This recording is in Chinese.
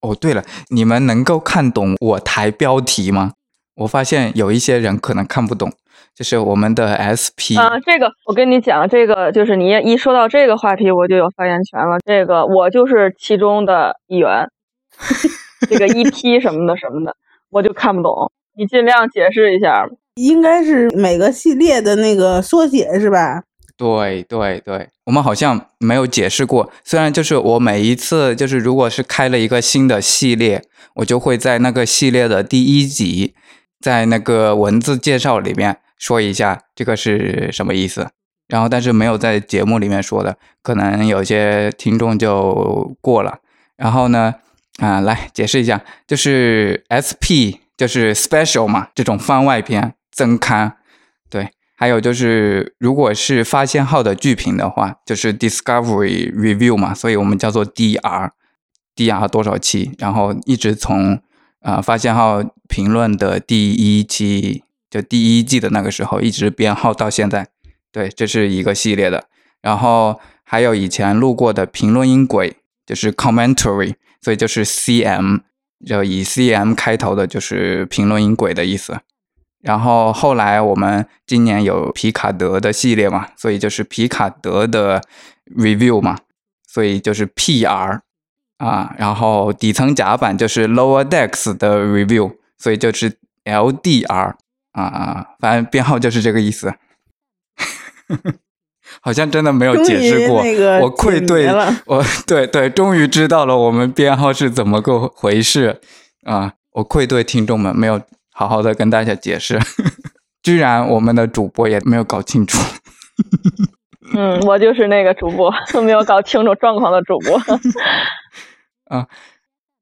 哦，对了，你们能够看懂我台标题吗？我发现有一些人可能看不懂，就是我们的 SP 啊，这个我跟你讲，这个就是你一说到这个话题，我就有发言权了。这个我就是其中的一员，这个 EP 什么的什么的，我就看不懂。你尽量解释一下。应该是每个系列的那个缩写是吧？对对对，我们好像没有解释过。虽然就是我每一次就是如果是开了一个新的系列，我就会在那个系列的第一集。在那个文字介绍里面说一下这个是什么意思，然后但是没有在节目里面说的，可能有些听众就过了。然后呢，啊，来解释一下，就是 SP 就是 Special 嘛，这种番外篇增刊，还有就是如果是发现号的剧评的话，就是 Discovery Review 嘛，所以我们叫做 DR，DR 多少期，然后一直从。啊，发现号评论的第一期，就第一季的那个时候，一直编号到现在。对，这是一个系列的。然后还有以前录过的评论音轨，就是 commentary，所以就是 CM，就以 CM 开头的，就是评论音轨的意思。然后后来我们今年有皮卡德的系列嘛，所以就是皮卡德的 review 嘛，所以就是 PR。啊，然后底层甲板就是 Lower Decks 的 review，所以就是 LDR 啊啊，反正编号就是这个意思。好像真的没有解释过，我愧对，我对对，终于知道了我们编号是怎么个回事啊！我愧对听众们，没有好好的跟大家解释，居然我们的主播也没有搞清楚。嗯，我就是那个主播，没有搞清楚状况的主播。啊，